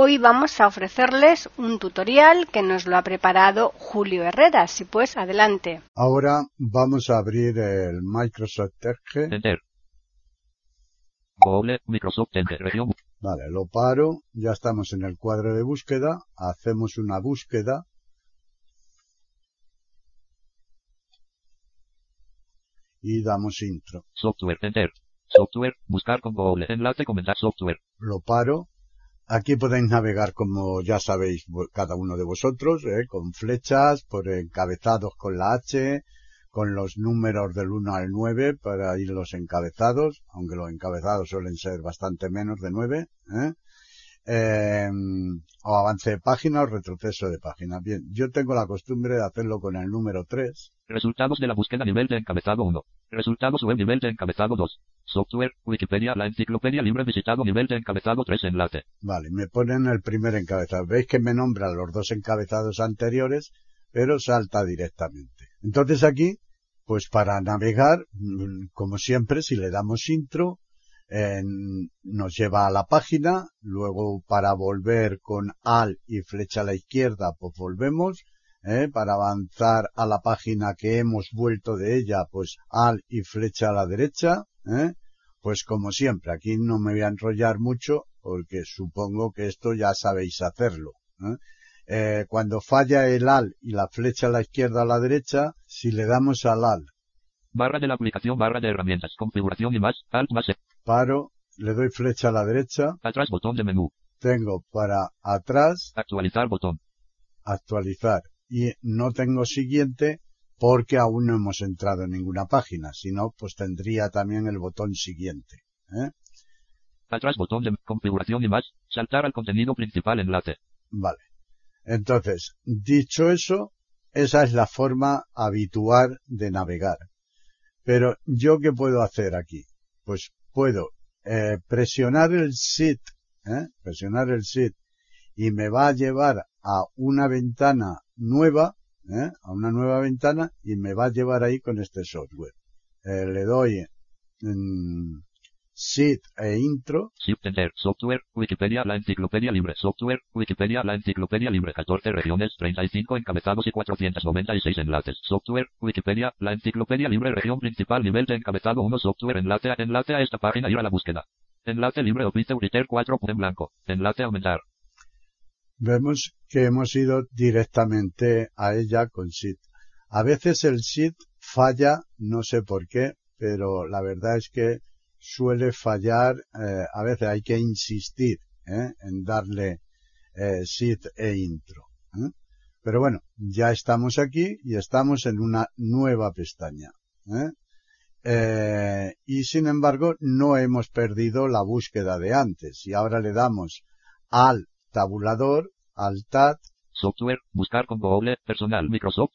Hoy vamos a ofrecerles un tutorial que nos lo ha preparado Julio Herrera. Si pues, adelante. Ahora vamos a abrir el Microsoft Edge. Enter. Google, Microsoft Edge, región. Vale, lo paro. Ya estamos en el cuadro de búsqueda. Hacemos una búsqueda y damos intro. Software, enter. Software, buscar con Google, enlace, comentar software. Lo paro. Aquí podéis navegar como ya sabéis cada uno de vosotros, ¿eh? con flechas, por encabezados con la H, con los números del 1 al 9 para ir los encabezados, aunque los encabezados suelen ser bastante menos de 9. ¿eh? eh, o avance de página o retroceso de página. Bien, yo tengo la costumbre de hacerlo con el número 3. Resultados de la búsqueda nivel de encabezado 1. Resultados web nivel de encabezado 2. Software, Wikipedia, la enciclopedia libre visitado nivel de encabezado 3 enlace. Vale, me ponen el primer encabezado. Veis que me nombran los dos encabezados anteriores, pero salta directamente. Entonces aquí, pues para navegar, como siempre, si le damos intro, nos lleva a la página, luego para volver con al y flecha a la izquierda, pues volvemos, ¿eh? para avanzar a la página que hemos vuelto de ella, pues al y flecha a la derecha, ¿eh? Pues como siempre, aquí no me voy a enrollar mucho porque supongo que esto ya sabéis hacerlo. ¿eh? Eh, cuando falla el al y la flecha a la izquierda a la derecha, si le damos al al. Barra de la aplicación, barra de herramientas, configuración y más, alt más paro, le doy flecha a la derecha. Atrás botón de menú. Tengo para atrás. Actualizar botón. Actualizar. Y no tengo siguiente porque aún no hemos entrado en ninguna página. Si no, pues tendría también el botón siguiente. ¿eh? Atrás botón de configuración y más. Saltar al contenido principal enlace. Vale. Entonces, dicho eso, esa es la forma habitual de navegar. Pero yo qué puedo hacer aquí? Pues puedo eh, presionar el SIT, ¿eh? presionar el SIT y me va a llevar a una ventana nueva, ¿eh? a una nueva ventana y me va a llevar ahí con este software. Eh, le doy mm, SIT e intro. Shift Enter, Software, Wikipedia, la enciclopedia libre. Software, Wikipedia, la enciclopedia libre. 14 regiones, 35 encabezados y 496 enlaces. Software, Wikipedia, la enciclopedia libre. Región principal, nivel de encabezado 1. Software, enlace a, enlace a esta página, ir a la búsqueda. Enlace libre, Opite Uriter 4 en blanco. Enlace aumentar. Vemos que hemos ido directamente a ella con SIT. A veces el SIT falla, no sé por qué, pero la verdad es que suele fallar, eh, a veces hay que insistir ¿eh? en darle eh, sit e intro. ¿eh? Pero bueno, ya estamos aquí y estamos en una nueva pestaña. y sin embargo, no hemos perdido la búsqueda de antes. Y ahora le damos al tabulador, al TAT. Software, buscar con Google, personal Microsoft,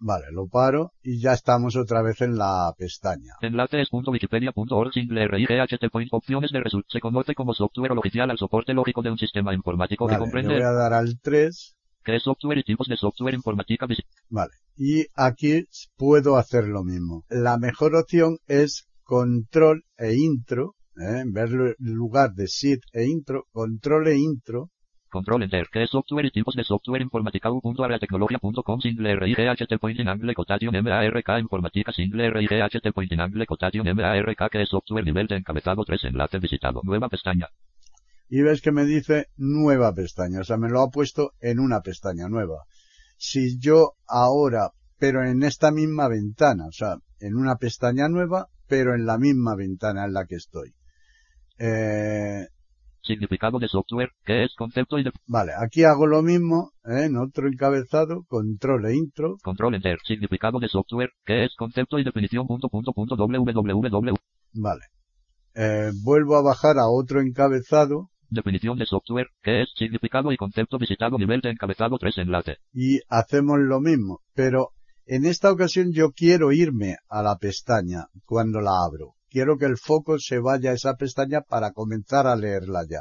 Vale, lo paro y ya estamos otra vez en la pestaña. Enlace.wikipedia.org single RIGHT opciones de resultados. Se conoce como software oficial al soporte lógico de un sistema informático vale, que comprende. Le voy a dar al 3. ¿Qué software y tipos de software informática? Vale. Y aquí puedo hacer lo mismo. La mejor opción es control e intro. ¿Eh? En vez lugar de sit e intro, control e intro Control Enter. ¿Qué es software y tipos de software informática u.areatecnología.com single RIGHT pointing angle quotation MARK informática single RIGHT pointing angle quotation MARK que es software nivel de encabezado 3 enlace visitado. Nueva pestaña. Y ves que me dice nueva pestaña. O sea, me lo ha puesto en una pestaña nueva. Si yo ahora, pero en esta misma ventana, o sea, en una pestaña nueva, pero en la misma ventana en la que estoy. Eh, Significado de software, que es concepto y de... Vale, aquí hago lo mismo, ¿eh? en otro encabezado, control e intro. Control enter, significado de software, que es concepto y definición punto punto punto www. Vale. Eh, vuelvo a bajar a otro encabezado, Definición de software, que es significado y concepto visitado nivel de encabezado 3 enlace. Y hacemos lo mismo, pero en esta ocasión yo quiero irme a la pestaña cuando la abro. Quiero que el foco se vaya a esa pestaña para comenzar a leerla ya.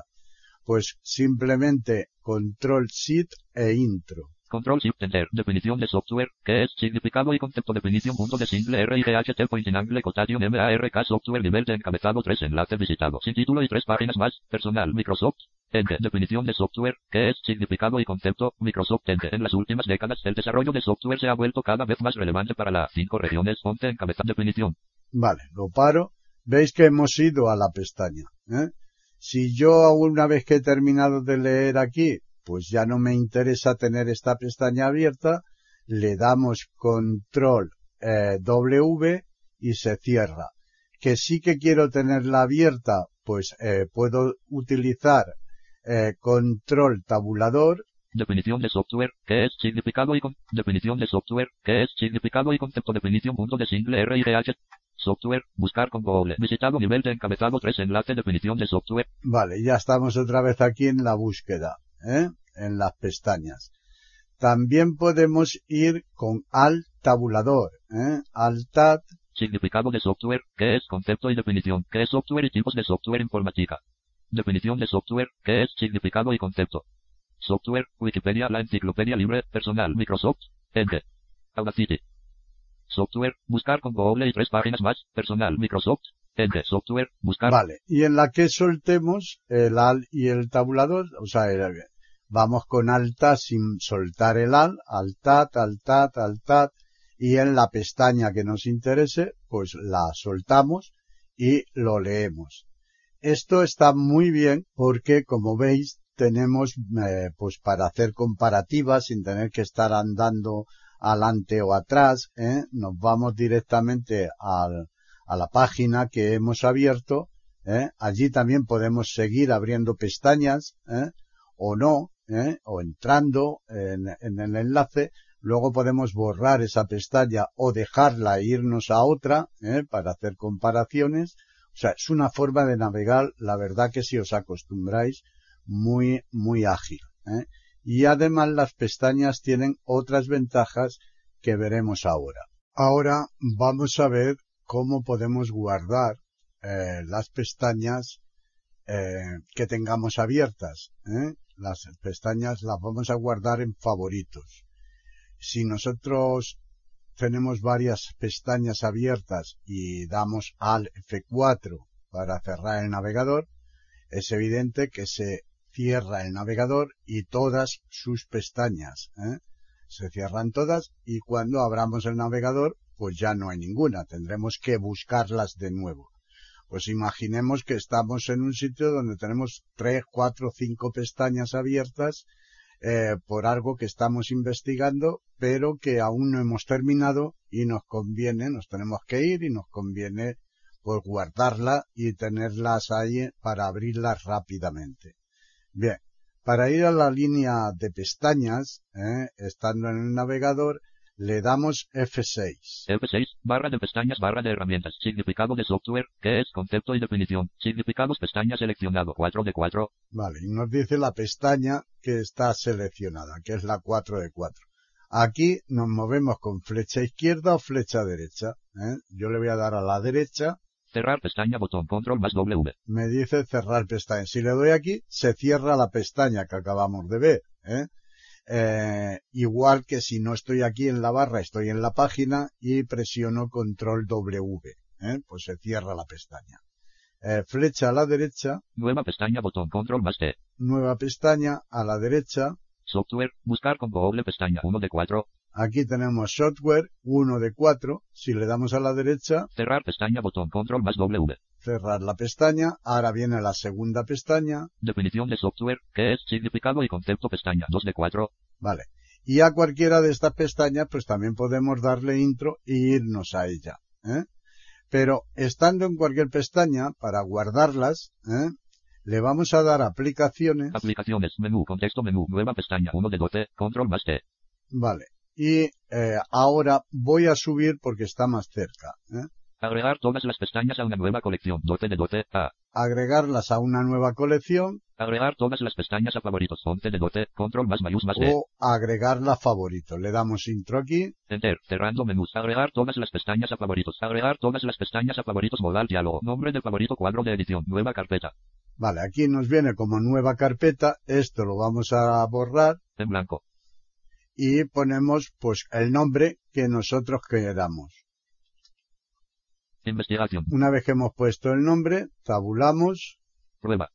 Pues simplemente control shift e intro. Control Shift Enter. Definición de software, que es significado y concepto definición punto de single R y GHT point in angle quotation MARK software nivel de encabezado 3 enlace visitado sin título y tres páginas más. Personal Microsoft. Ente. Definición de software, que es significado y concepto. Microsoft Ente. En las últimas décadas el desarrollo de software se ha vuelto cada vez más relevante para las cinco regiones. Ponte encabezado definición. Vale, lo paro. Veis que hemos ido a la pestaña. ¿eh? Si yo una vez que he terminado de leer aquí pues ya no me interesa tener esta pestaña abierta, le damos control eh, W y se cierra. Que sí que quiero tenerla abierta, pues eh, puedo utilizar eh, control tabulador. Definición de software, que es significado y con... definición de software, que es significado y concepto definición punto de single R y H. Software, buscar con Google. Visitado nivel de encabezado 3 enlace definición de software. Vale, ya estamos otra vez aquí en la búsqueda. ¿eh? en las pestañas. También podemos ir con Alt tabulador, ¿eh? Alt Tab. Significado de software, ¿qué es concepto y definición? ¿Qué es software y tipos de software informática? Definición de software, ¿qué es significado y concepto? Software, Wikipedia, la enciclopedia libre, personal, Microsoft, Ente. Audacity. Software, buscar con Google y tres páginas más, personal, Microsoft, Ente. Software, buscar. Vale, y en la que soltemos el Alt y el tabulador, o sea, el, Vamos con alta sin soltar el al, altat, altat, altat, y en la pestaña que nos interese, pues la soltamos y lo leemos. Esto está muy bien porque, como veis, tenemos, eh, pues para hacer comparativas sin tener que estar andando adelante o atrás, ¿eh? nos vamos directamente al, a la página que hemos abierto. ¿eh? Allí también podemos seguir abriendo pestañas ¿eh? o no, ¿eh? o entrando en, el enlace, luego podemos borrar esa pestaña o dejarla e irnos a otra ¿eh? para hacer comparaciones. O sea, es una forma de navegar, la verdad que si os acostumbráis, muy, muy ágil. ¿eh? Y además las pestañas tienen otras ventajas que veremos ahora. Ahora vamos a ver cómo podemos guardar las pestañas que tengamos abiertas. ¿eh? las pestañas las vamos a guardar en favoritos. Si nosotros tenemos varias pestañas abiertas y damos al F4 para cerrar el navegador, es evidente que se cierra el navegador y todas sus pestañas. ¿eh? Se cierran todas y cuando abramos el navegador, pues ya no hay ninguna. Tendremos que buscarlas de nuevo. Pues imaginemos que estamos en un sitio donde tenemos tres, cuatro, cinco pestañas abiertas eh, por algo que estamos investigando, pero que aún no hemos terminado y nos conviene, nos tenemos que ir y nos conviene pues guardarla y tenerlas ahí para abrirlas rápidamente. Bien, para ir a la línea de pestañas, eh, estando en el navegador, le damos F6. F6, barra de pestañas, barra de herramientas. Significado de software, ¿qué es? Concepto y definición. Significados, pestaña seleccionado, 4 de 4. Vale, y nos dice la pestaña que está seleccionada, que es la 4 de 4. Aquí nos movemos con flecha izquierda o flecha derecha. ¿eh? Yo le voy a dar a la derecha. Cerrar pestaña, botón, control más W. Me dice cerrar pestaña. Si le doy aquí, se cierra la pestaña que acabamos de ver. ¿eh? eh, igual que si no estoy aquí en la barra, estoy en la página y presiono control W, ¿eh? pues se cierra la pestaña. Eh, flecha a la derecha. Nueva pestaña, botón control más T. Nueva pestaña a la derecha. Software, buscar con doble pestaña, 1 de 4. Aquí tenemos software, 1 de 4. Si le damos a la derecha. Cerrar pestaña, botón control más W cerrar la pestaña. Ahora viene la segunda pestaña. Definición de software, que es significado y concepto pestaña 2 de 4. Vale. Y a cualquiera de estas pestañas, pues también podemos darle intro e irnos a ella. ¿eh? Pero estando en cualquier pestaña, para guardarlas, ¿eh? le vamos a dar aplicaciones. Aplicaciones, menú, contexto menú, nueva pestaña 1 de 12, control más T. Vale. Y eh, ahora voy a subir porque está más cerca. ¿eh? Agregar todas las pestañas a una nueva colección. 12 de 12. A. Agregarlas a una nueva colección Agregar todas las pestañas a favoritos. 11 de 12. Control más mayús más D. o agregarla a favorito. Le damos intro aquí. Enter. Cerrando menús. Agregar todas las pestañas a favoritos. Agregar todas las pestañas a favoritos. Modal diálogo. Nombre del favorito. Cuadro de edición. Nueva carpeta. Vale, aquí nos viene como nueva carpeta. Esto lo vamos a borrar En blanco. Y ponemos pues el nombre que nosotros queramos. Investigación. Una vez que hemos puesto el nombre, tabulamos Prueba.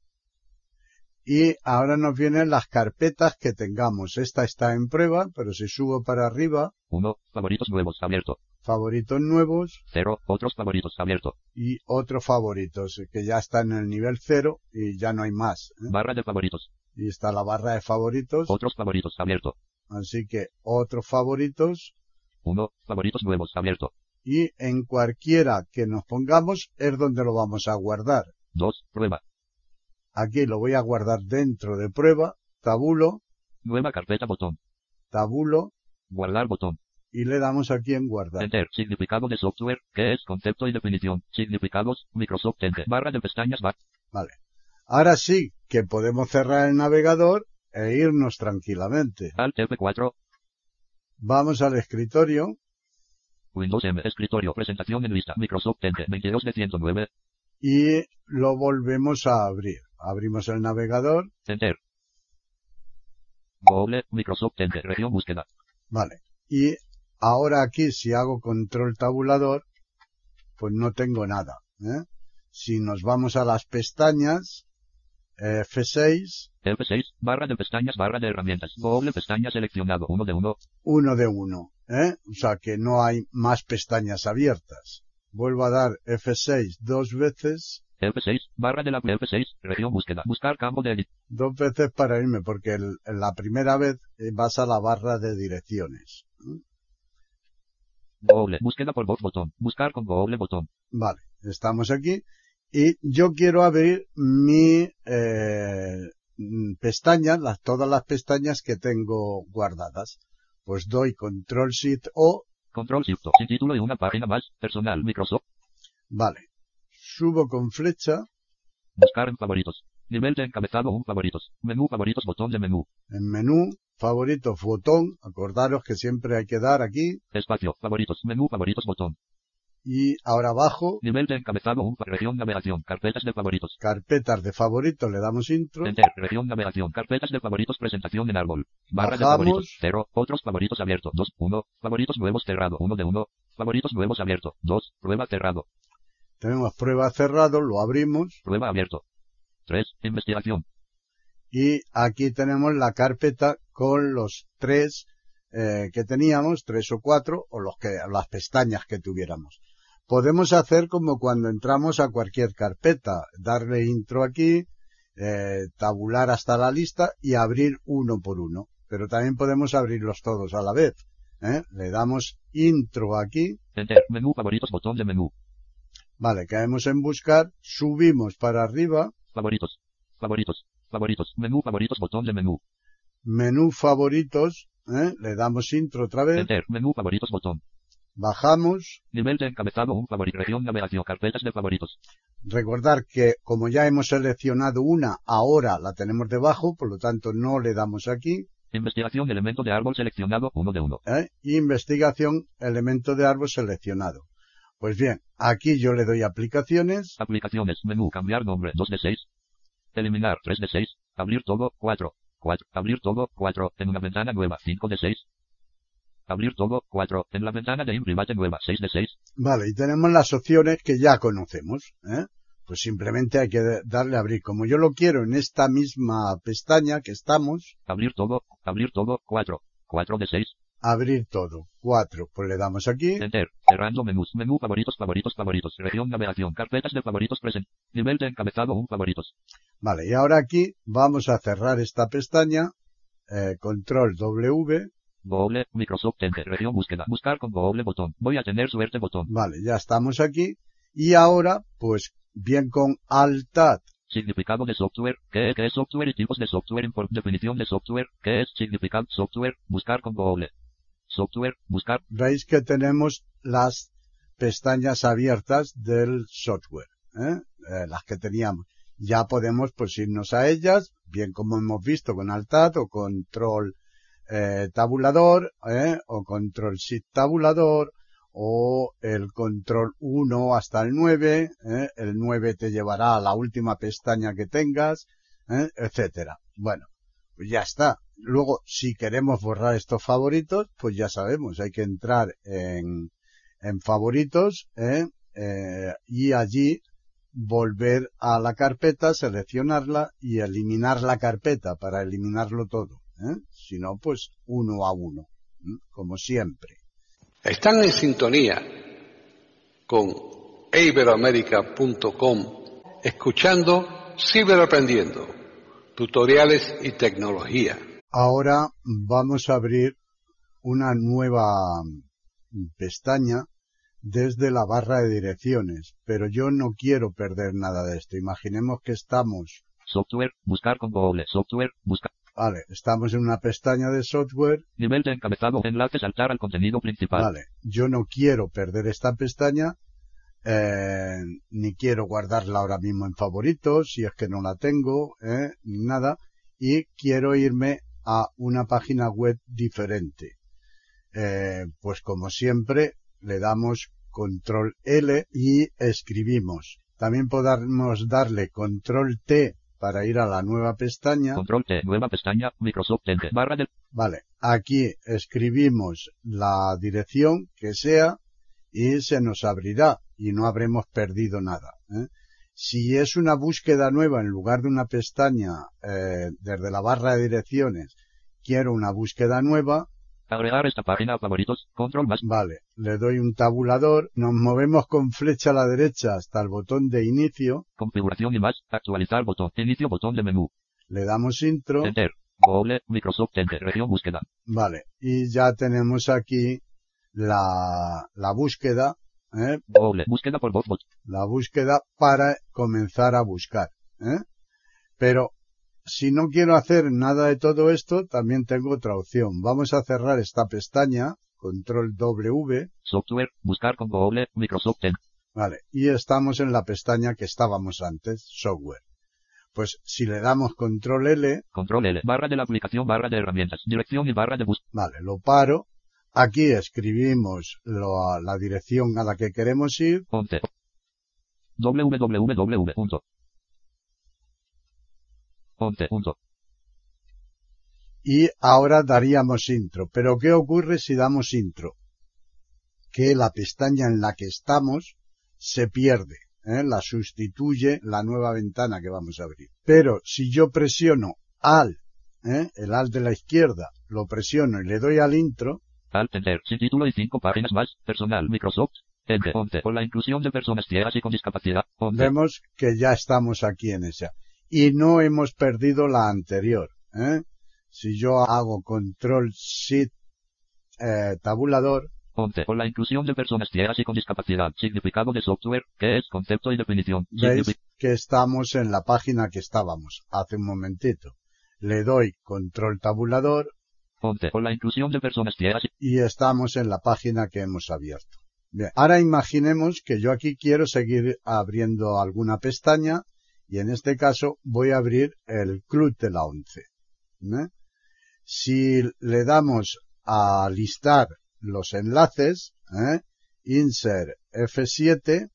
y ahora nos vienen las carpetas que tengamos. Esta está en prueba, pero si subo para arriba, 1. Favoritos nuevos. Abierto. favoritos nuevos 0. Otros favoritos. Abierto. y otros favoritos, que ya está en el nivel cero y ya no hay más. ¿eh? Barra de favoritos. Y está la barra de favoritos, Otros favoritos. Abierto. Así que otros favoritos 1. Favoritos nuevos. Abierto. y en cualquiera que nos pongamos es donde lo vamos a guardar. 2. Prueba. Aquí lo voy a guardar dentro de prueba, tabulo, Nueva carpeta. Botón. tabulo Guardar botón. y le damos aquí en guardar. Enter. Significado de software. ¿Qué es? Concepto y definición. Significados. Microsoft Enter. Barra de pestañas. Back. Vale. Ahora sí que podemos cerrar el navegador e irnos tranquilamente. Alt F4. Vamos al escritorio, Windows M. Escritorio. Presentación en lista. Microsoft Enter. 22 de 109. y lo volvemos a abrir. Abrimos el navegador, Enter. Google. Microsoft Enter. Región búsqueda. vale. Y ahora aquí si hago control tabulador, pues no tengo nada. ¿eh? Si nos vamos a las pestañas, F6, F6. Barra de pestañas. Barra de herramientas. Google. Pestaña seleccionado. 1 de 1. uno de uno, ¿eh? O sea que no hay más pestañas abiertas. Vuelvo a dar F6 dos veces, F6. Barra de la F6. Región búsqueda. Buscar campo de edit. dos veces para irme, porque el- la primera vez eh, vas a la barra de direcciones. ¿eh? Google. Búsqueda por voz. Botón. Buscar con Google. Botón. Vale, estamos aquí. Y yo quiero abrir mi eh, pestañas, las, todas las pestañas que tengo guardadas. Pues doy control shift o, Control Shift. Sin título y una página más. Personal. Microsoft. vale. Subo con flecha, Buscar en favoritos. Nivel de encabezado 1 favoritos. Menú favoritos. Botón de menú. en menú, favoritos, botón, acordaros que siempre hay que dar aquí, Espacio. Favoritos. Menú favoritos. Botón. Y ahora abajo, Nivel de encabezado 1. Región navegación. Carpetas de favoritos. carpetas de favoritos, le damos intro, Enter. Región navegación. Carpetas de favoritos. Presentación en árbol. Barra de Bajamos. favoritos. 0. Otros favoritos abierto. 2. 1. Favoritos nuevos cerrado. 1 de 1. Favoritos nuevos abierto. 2. Prueba cerrado. tenemos prueba cerrado, lo abrimos, Prueba abierto. 3. Investigación. y aquí tenemos la carpeta con los tres eh, que teníamos, tres o cuatro, o los que, las pestañas que tuviéramos. Podemos hacer como cuando entramos a cualquier carpeta, darle intro aquí, eh, tabular hasta la lista y abrir uno por uno. Pero también podemos abrirlos todos a la vez. ¿eh? Le damos intro aquí, Enter. Menú favoritos. Botón de menú. vale, caemos en buscar, subimos para arriba, Favoritos. Favoritos. Favoritos. Menú favoritos. Botón de menú. menú favoritos, ¿eh? le damos intro otra vez, Enter. Menú favoritos. Botón. bajamos, Nivel de encabezado 1 favorito. Región navegación. Carpetas de favoritos. recordar que como ya hemos seleccionado una, ahora la tenemos debajo, por lo tanto no le damos aquí, Investigación. Elemento de árbol seleccionado. 1 de 1. ¿eh? investigación, elemento de árbol seleccionado. Pues bien, aquí yo le doy aplicaciones, Aplicaciones. Menú. Cambiar nombre. 2 de 6. Eliminar. 3 de 6. Abrir todo. 4. 4. Abrir todo. 4. En una ventana nueva. 5 de 6. Abrir todo. 4. En la ventana de Imprivate nueva. 6 de 6. vale, y tenemos las opciones que ya conocemos, ¿eh? pues simplemente hay que darle a abrir. Como yo lo quiero en esta misma pestaña que estamos, Abrir todo. Abrir todo. 4. 4 de 6. abrir todo, 4, pues le damos aquí, Enter. Cerrando menús. Menú favoritos. Favoritos. Favoritos. Región navegación. Carpetas de favoritos present. Nivel de encabezado 1 favoritos. Vale, y ahora aquí vamos a cerrar esta pestaña, eh, control W, Google. Microsoft Enter. Región búsqueda. Buscar con Google botón. Voy a tener suerte botón. vale, ya estamos aquí, y ahora, pues, bien con Alt-Tab, Significado de software. ¿Qué, qué es software y tipos de software? Import definición de software. ¿Qué es significado software? Buscar con Google. Software. Buscar. veis que tenemos las pestañas abiertas del software, ¿eh? Eh, las que teníamos. Ya podemos pues irnos a ellas, bien como hemos visto con Altad o control eh, tabulador, o control shift tabulador, o el control 1 hasta el 9, el 9 te llevará a la última pestaña que tengas, etcétera. Bueno, pues ya está. Luego, si queremos borrar estos favoritos, pues ya sabemos, hay que entrar en, en favoritos ¿eh? Eh, y allí volver a la carpeta, seleccionarla y eliminar la carpeta para eliminarlo todo. ¿eh? Si no, pues uno a uno, como siempre. Están en sintonía con iberoamerica.com escuchando Ciberaprendiendo, tutoriales y tecnología. Ahora vamos a abrir una nueva pestaña desde la barra de direcciones, pero yo no quiero perder nada de esto. Imaginemos que estamos. Software, buscar con Google, software, buscar. Vale, estamos en una pestaña de software. Nivel de encabezado, enlace, saltar al contenido principal. Vale, yo no quiero perder esta pestaña, eh, ni quiero guardarla ahora mismo en favoritos, si es que no la tengo, eh, ni nada, y quiero irme a una página web diferente. Eh, pues como siempre, le damos control L y escribimos. También podemos darle control T para ir a la nueva pestaña. Control T, nueva pestaña, Microsoft Enter, barra del... Vale, aquí escribimos la dirección que sea y se nos abrirá y no habremos perdido nada. ¿eh? Si es una búsqueda nueva en lugar de una pestaña eh, desde la barra de direcciones, quiero una búsqueda nueva, Agregar esta página a favoritos, control más. Vale, le doy un tabulador, nos movemos con flecha a la derecha hasta el botón de inicio. Configuración y más, actualizar botón, inicio botón de menú. Le damos intro. Enter, Google, Microsoft Enter, región búsqueda. Vale, y ya tenemos aquí la, la búsqueda. ¿eh? Google, búsqueda por voz. La búsqueda para comenzar a buscar. ¿eh? Pero si no quiero hacer nada de todo esto, también tengo otra opción. Vamos a cerrar esta pestaña, control W. Software, buscar con Google, Microsoft Vale, y estamos en la pestaña que estábamos antes, software. Pues si le damos control L. Control L, barra de la aplicación, barra de herramientas, dirección y barra de bus. Vale, lo paro. Aquí escribimos la dirección a la que queremos ir. Ponte. www. Y ahora daríamos intro. Pero ¿qué ocurre si damos intro? Que la pestaña en la que estamos se pierde. ¿eh? La sustituye la nueva ventana que vamos a abrir. Pero si yo presiono al, ¿eh? el al de la izquierda, lo presiono y le doy al intro. Al Enter, sin título y cinco páginas más, personal, Microsoft, Enter, Ponte, con la inclusión de personas ciegas y con discapacidad. Vemos que ya estamos aquí en esa y no hemos perdido la anterior. ¿eh? Si yo hago control shift eh, tabulador. Ponte con la inclusión de personas ciegas y con discapacidad. Significado de software, que es concepto y definición. Veis que estamos en la página que estábamos hace un momentito. Le doy control tabulador. Ponte con la inclusión de personas ciegas y estamos en la página que hemos abierto. Bien, ahora imaginemos que yo aquí quiero seguir abriendo alguna pestaña y en este caso voy a abrir el club de la 11. ¿eh? Si le damos a listar los enlaces, ¿eh? insert F7,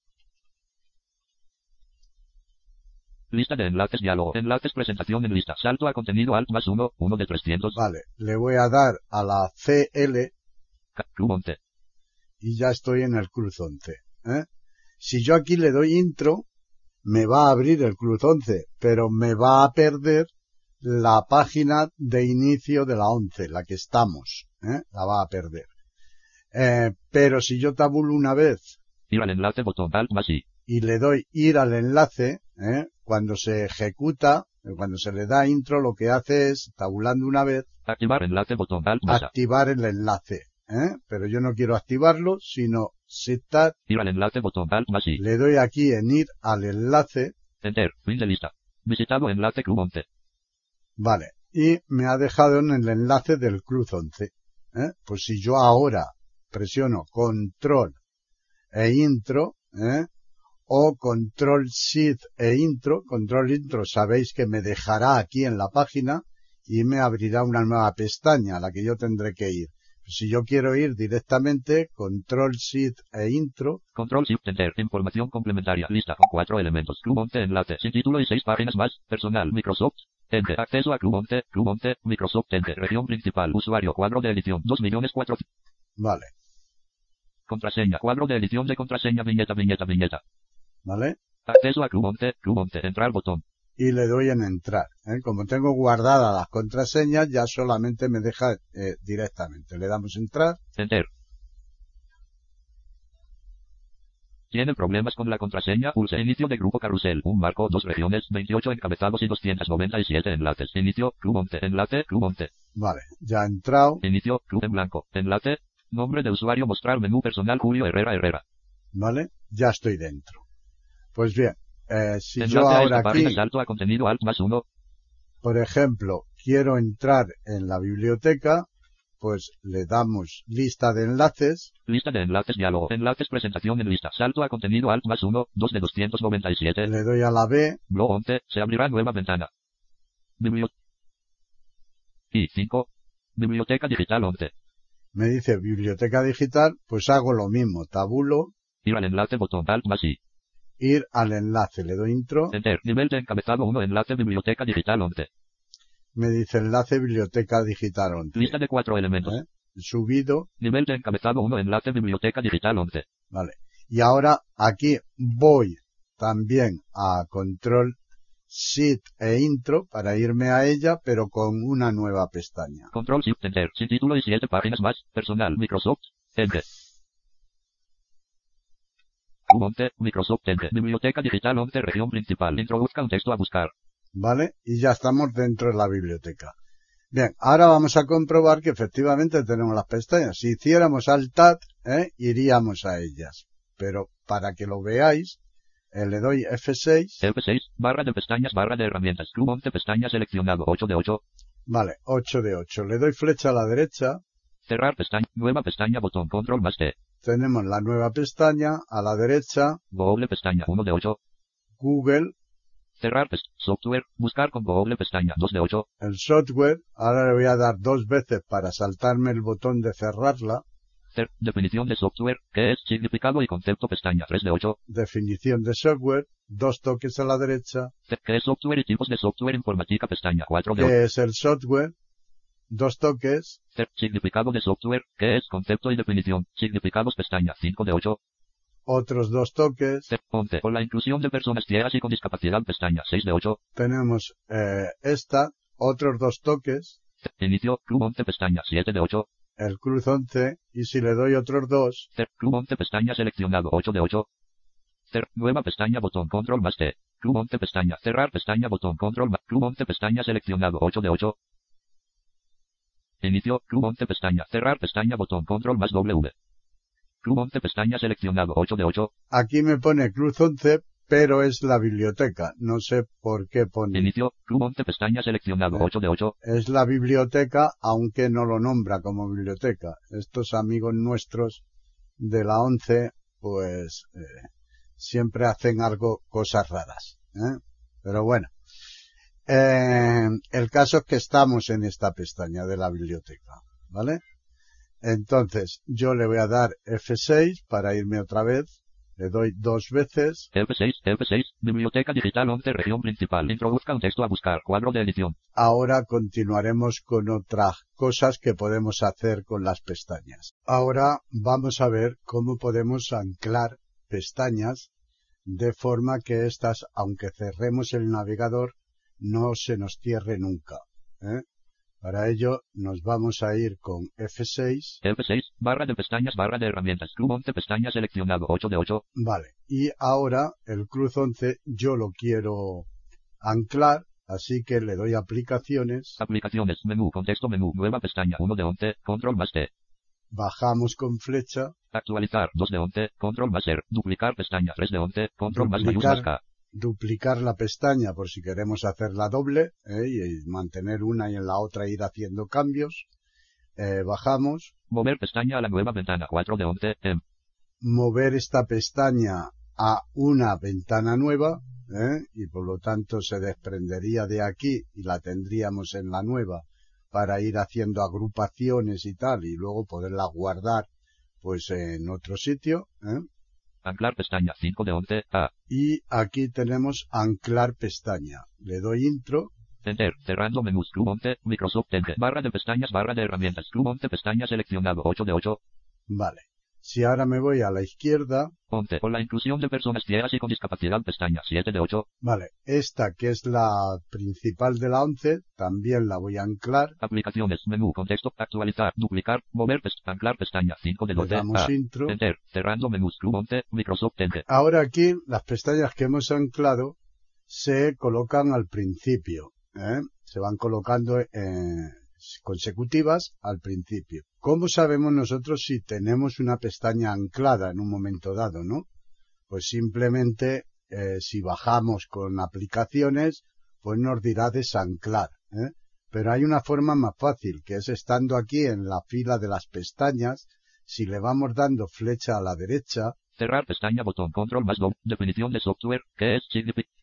Lista de enlaces diálogo. Enlaces presentación en lista. Salto a contenido alt más 1, 1 de 300. Vale. Le voy a dar a la CL. Club 11. Y ya estoy en el Club 11. ¿eh? Si yo aquí le doy intro, me va a abrir el Club 11, pero me va a perder la página de inicio de la 11, la que estamos, ¿eh? la va a perder. Eh, pero si yo tabulo una vez ir al enlace botón alt más y le doy ir al enlace, ¿eh? cuando se ejecuta, cuando se le da intro, lo que hace es, tabulando una vez, activar enlace botón más activar el enlace. ¿eh? pero yo no quiero activarlo, sino citar. Ir al enlace botón alt más Le doy aquí en ir al enlace. Enter, fin de lista. Visitado enlace Club 11. Vale, y me ha dejado en el enlace del Club 11. ¿eh? Pues si yo ahora presiono control e intro, ¿eh? o control shift e intro. Control intro sabéis que me dejará aquí en la página y me abrirá una nueva pestaña a la que yo tendré que ir. Si yo quiero ir directamente, control shift e intro. Control shift enter. Información complementaria. Lista con cuatro elementos. Club 11 enlace. Sin título y seis páginas más. Personal. Microsoft. Enter. Acceso a Club 11. Club 11. Microsoft. Enter. Región principal. Usuario. Cuadro de edición. 2 millones cuatro. Vale. Contraseña. Cuadro de edición de contraseña. Viñeta, viñeta, viñeta. ¿Vale? Acceso a Club 11. Club 11. Entrar botón. Y le doy en entrar. ¿eh? Como tengo guardadas las contraseñas, ya solamente me deja eh, directamente. Le damos entrar. Enter. ¿Tiene problemas con la contraseña? Pulse inicio de grupo carrusel. Un marco, dos regiones, 28 encabezados y 297 enlaces. Inicio, club 11, enlace, club 11. Vale, ya ha entrado. Inicio, club en blanco. Enlace, nombre de usuario, mostrar menú personal Julio Herrera Herrera. Vale, ya estoy dentro. Pues bien, eh, si enlace yo ahora aquí, salto a contenido alt más uno. por ejemplo, quiero entrar en la biblioteca, pues le damos lista de enlaces, Lista de enlaces diálogo. Enlaces presentación en lista. Salto a contenido alt más uno, 2 de 297. le doy a la B, Blog 11. Se abrirá nueva ventana. Biblioteca. Y 5. Biblioteca digital 11. me dice biblioteca digital, pues hago lo mismo, tabulo, Ir al enlace botón alt más y. ir al enlace, le doy intro, Enter. Nivel de encabezado 1. Enlace biblioteca digital 11. me dice enlace biblioteca digital 11. Lista de cuatro elementos. ¿Eh? Subido, Nivel de encabezado 1. Enlace biblioteca digital 11. vale. Y ahora aquí voy también a control shift e intro para irme a ella, pero con una nueva pestaña. Control Shift Enter. Sin título y 7 páginas más. Personal. Microsoft. Enter. Monte. Microsoft Enter. Biblioteca digital 11. Región principal. Introduzca un texto a buscar. ¿Vale? Y ya estamos dentro de la biblioteca. Bien, ahora vamos a comprobar que efectivamente tenemos las pestañas. Si hiciéramos alt tab, ¿eh? iríamos a ellas. Pero para que lo veáis, eh, le doy F6, F6. Barra de pestañas. Barra de herramientas. Club 11. Pestaña seleccionado. 8 de 8. vale, 8 de 8. Le doy flecha a la derecha, Cerrar pestaña. Nueva pestaña. Botón. Control más T. tenemos la nueva pestaña, a la derecha, Google pestaña. 1 de 8. Google, Cerrar pestaña. Software. Buscar con Google pestaña. 2 de 8. el software, ahora le voy a dar dos veces para saltarme el botón de cerrarla, Cer- definición de software. ¿Qué es? Significado y concepto pestaña. 3 de 8. definición de software, dos toques a la derecha, Ce- ¿Qué es software y tipos de software informática pestaña 4 de 8. que es el software, dos toques, Significado de software. ¿Qué es? Concepto y definición. Significados pestaña 5 de 8. otros dos toques, Cer- 11. Con la inclusión de personas ciegas y con discapacidad pestaña 6 de 8. tenemos eh, esta, otros dos toques, Inicio. Club 11 pestaña 7 de 8. el cruz 11, y si le doy otros dos, Club 11 pestaña seleccionado 8 de 8. Cer- nueva pestaña botón control más T. Club 11 pestaña cerrar pestaña botón control más Club 11 pestaña seleccionado 8 de 8. Inicio Club 11 pestaña cerrar pestaña botón control más W. Club 11 pestaña seleccionado 8 de 8. aquí me pone cruz 11, pero es la biblioteca, no sé por qué pone. Inicio Club 11 pestaña seleccionado 8 de 8. Es la biblioteca, aunque no lo nombra como biblioteca. Estos amigos nuestros de la 11, pues, eh, siempre hacen algo, cosas raras. ¿eh? Pero bueno. Eh, el caso es que estamos en esta pestaña de la biblioteca, ¿vale? Entonces, yo le voy a dar F6 para irme otra vez. Le doy dos veces. F6 F6 Biblioteca digital 11 región principal. Introduzca un texto a buscar. Cuadro de edición. Ahora continuaremos con otras cosas que podemos hacer con las pestañas. Ahora vamos a ver cómo podemos anclar pestañas de forma que éstas, aunque cerremos el navegador, no se nos cierre nunca. ¿eh? Para ello nos vamos a ir con F6, F6 barra de pestañas barra de herramientas. Club 11 pestaña seleccionado 8 de 8. vale, y ahora el cruz 11 yo lo quiero anclar, así que le doy aplicaciones, Aplicaciones, menú, contexto menú, nueva pestaña 1 de 11, control más T. bajamos con flecha, Actualizar 2 de 11, control más R, duplicar pestaña 3 de 11, control Duplicar. más K. duplicar la pestaña por si queremos hacerla doble ¿eh? y mantener una y en la otra ir haciendo cambios. Eh, bajamos, Mover pestaña a la nueva ventana 4 de 11, em. mover esta pestaña a una ventana nueva, ¿eh? y por lo tanto se desprendería de aquí y la tendríamos en la nueva para ir haciendo agrupaciones y tal, y luego poderla guardar pues en otro sitio. ¿eh? Anclar pestaña 5 de 11 A. Y aquí tenemos anclar pestaña. Le doy intro. Enter. Cerrando menús. Club 11. Microsoft Enter. Barra de pestañas. Barra de herramientas. Club 11. Pestaña seleccionado. 8 de 8. Vale. Si ahora me voy a la izquierda. 11. Con la inclusión de personas ciegas y con discapacidad. Pestaña 7 de 8. Vale. Esta que es la principal de la 11. También la voy a anclar. Aplicaciones. Menú. Contexto. Actualizar. Duplicar. Mover. Pest anclar pestaña 5 de 12. Le damos A. intro. Enter. Cerrando menús. Club 11. Microsoft Enter. Ahora aquí las pestañas que hemos anclado se colocan al principio. ¿eh? Se van colocando eh, consecutivas al principio. ¿Cómo sabemos nosotros si tenemos una pestaña anclada en un momento dado, no? Pues simplemente eh, si bajamos con aplicaciones, pues nos dirá desanclar. ¿eh? Pero hay una forma más fácil, que es estando aquí en la fila de las pestañas, si le vamos dando flecha a la derecha, Cerrar pestaña botón control más doble. Definición de software. ¿Qué es?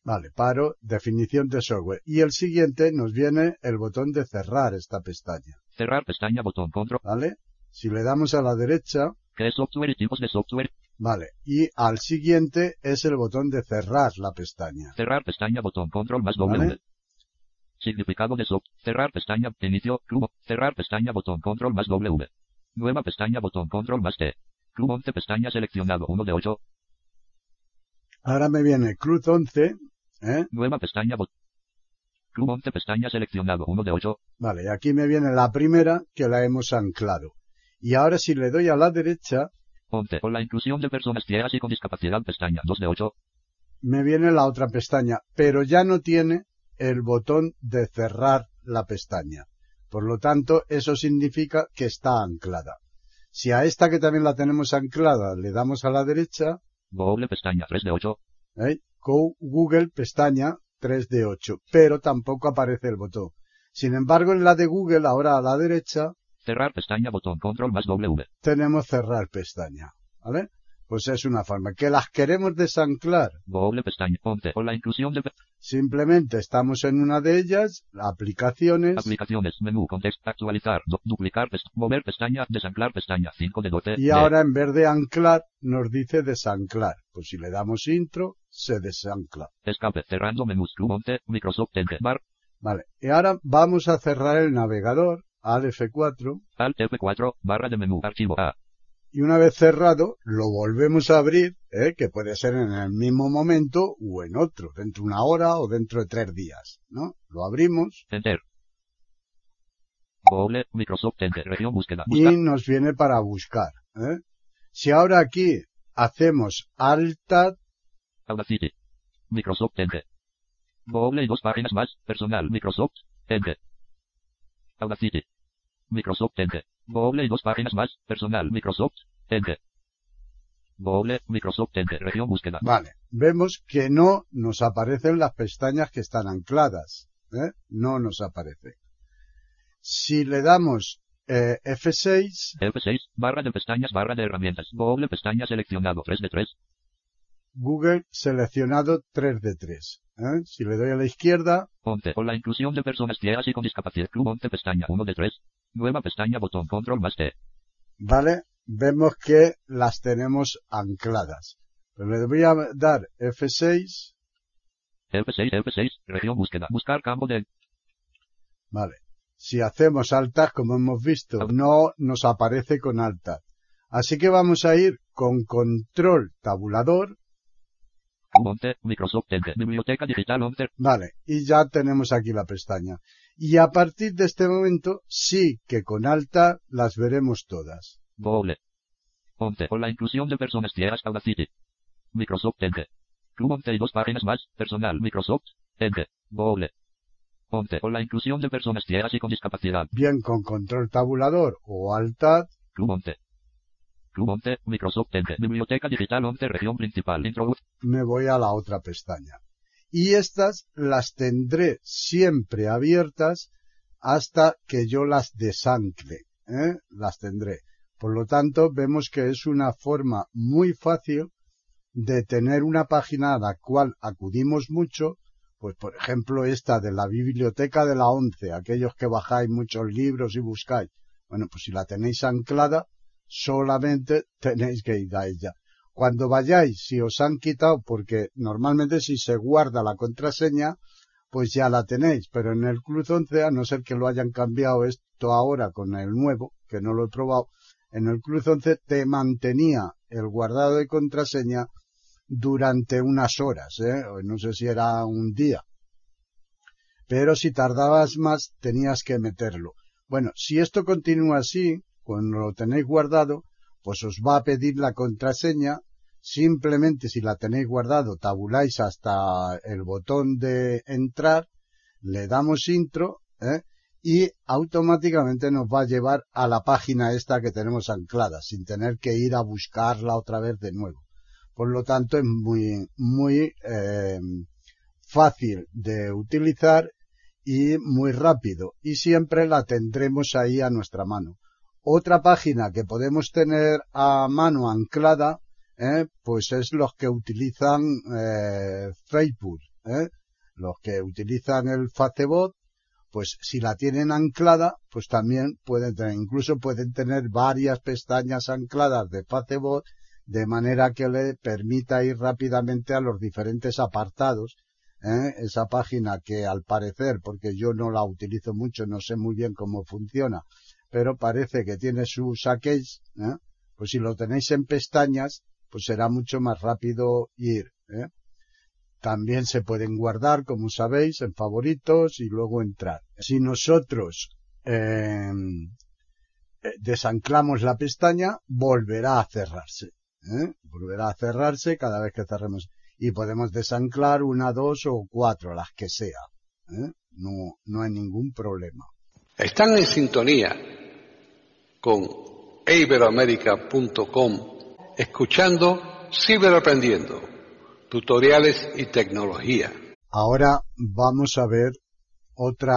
Vale, paro, definición de software. Y el siguiente nos viene el botón de cerrar esta pestaña. Cerrar pestaña botón control. ¿Vale? Si le damos a la derecha, ¿Qué es software y tipos de software? vale. Y al siguiente es el botón de cerrar la pestaña. Cerrar pestaña botón control más Vale. W. Significado de soft. Cerrar pestaña inicio club. Cerrar pestaña botón control más W. Nueva pestaña botón control más T. Club 11 pestaña seleccionado 1 de 8. Ahora me viene Cruz 11, ¿eh? Nueva pestaña. Club 11 pestaña seleccionado 1 de 8. Vale, aquí me viene la primera que la hemos anclado. Y ahora si le doy a la derecha, 11. Con la inclusión de personas ciegas y con discapacidad pestaña 2 de 8. me viene la otra pestaña, pero ya no tiene el botón de cerrar la pestaña. Por lo tanto, eso significa que está anclada. Si a esta que también la tenemos anclada le damos a la derecha, Google pestaña 3 de 8. ¿eh? Go- Google pestaña 3 de 8, pero tampoco aparece el botón. Sin embargo, en la de Google, ahora a la derecha, Cerrar pestaña botón control más W. tenemos cerrar pestaña. ¿Vale? Pues es una forma. Que las queremos desanclar. Pestaña 11. Con la inclusión de Simplemente estamos en una de ellas, aplicaciones, aplicaciones, menú, contexto, actualizar, du- duplicar, pest- mover pestaña, desanclar pestaña 5 de 12. y de- ahora en vez de anclar, nos dice desanclar. Pues si le damos intro, se desancla. Escape, cerrando menús, Club 11, Microsoft Enter, bar, Vale. Y ahora vamos a cerrar el navegador, al F4, Alt F4, barra de menú, archivo A. y una vez cerrado, lo volvemos a abrir, ¿eh? que puede ser en el mismo momento o en otro, dentro de una hora o dentro de tres días, ¿no? Lo abrimos Enter. Google, Microsoft Enter, región búsqueda, y nos viene para buscar, ¿eh? Si ahora aquí hacemos Alt Audacity. Microsoft Enter. Google y dos páginas más, personal, Microsoft, Enter. Audacity. Microsoft Enter. Google y dos páginas más, personal, Microsoft, Enter. Google, Microsoft Enter, región búsqueda. Vale, vemos que no nos aparecen las pestañas que están ancladas. ¿eh? No nos aparece. Si le damos eh, F6, F6, barra de pestañas, barra de herramientas. Google pestaña seleccionado 3 de 3. Google seleccionado 3 de 3. ¿eh? Si le doy a la izquierda, 11. Con la inclusión de personas ciegas y con discapacidad. Club 11 pestaña 1 de 3. Nueva pestaña botón control más T. ¿vale? Vemos que las tenemos ancladas. Pero le voy a dar F6, F6, F6, región búsqueda. Buscar campo de ¿vale? Si hacemos Alt Tab, como hemos visto, no nos aparece con Alt Tab. Así que vamos a ir con control tabulador, Club 11, Microsoft. Biblioteca digital 11. Vale, y ya tenemos aquí la pestaña. Y a partir de este momento sí que con alta las veremos todas. Google. 11. Con la inclusión de personas ciegas. Audacity. Microsoft Enter. Club 11 y dos páginas más. Personal. Microsoft. 11. Con la inclusión de personas ciegas y con discapacidad. Bien con control tabulador o alta, Club 11. Club 11, Microsoft Enter. Biblioteca digital 11, región principal. Me voy a la otra pestaña. Y estas las tendré siempre abiertas hasta que yo las desancle. ¿eh? Las tendré. Por lo tanto, vemos que es una forma muy fácil de tener una página a la cual acudimos mucho, pues por ejemplo esta de la biblioteca de la once, aquellos que bajáis muchos libros y buscáis. Bueno, pues si la tenéis anclada, solamente tenéis que ir a ella. Cuando vayáis, si os han quitado, porque normalmente si se guarda la contraseña, pues ya la tenéis, pero en el Club 11, a no ser que lo hayan cambiado esto ahora con el nuevo, que no lo he probado, en el Club 11 te mantenía el guardado de contraseña durante unas horas, ¿eh? no sé si era un día. Pero si tardabas más, tenías que meterlo. Bueno, si esto continúa así, cuando lo tenéis guardado, pues os va a pedir la contraseña. Simplemente si la tenéis guardado, tabuláis hasta el botón de entrar, le damos intro, ¿eh? y automáticamente nos va a llevar a la página esta que tenemos anclada, sin tener que ir a buscarla otra vez de nuevo. Por lo tanto, es muy, muy eh, fácil de utilizar y muy rápido y siempre la tendremos ahí a nuestra mano. Otra página que podemos tener a mano anclada, eh, pues es los que utilizan eh, Facebook, eh, los que utilizan el Facebook, pues si la tienen anclada, pues también pueden tener, incluso pueden tener varias pestañas ancladas de Facebook, de manera que le permita ir rápidamente a los diferentes apartados ¿eh? esa página que al parecer, porque yo no la utilizo mucho, no sé muy bien cómo funciona, pero parece que tiene su saquéis, ¿eh? pues si lo tenéis en pestañas, pues será mucho más rápido ir. ¿eh? También se pueden guardar, como sabéis, en favoritos y luego entrar. Si nosotros em, eh, desanclamos la pestaña, volverá a cerrarse. ¿eh? Volverá a cerrarse cada vez que cerremos y podemos desanclar una, dos o cuatro, las que sea. ¿eh? No, no hay ningún problema. Están en sintonía con iberoamerica.com escuchando Ciberaprendiendo, tutoriales y tecnología. Ahora vamos a ver otra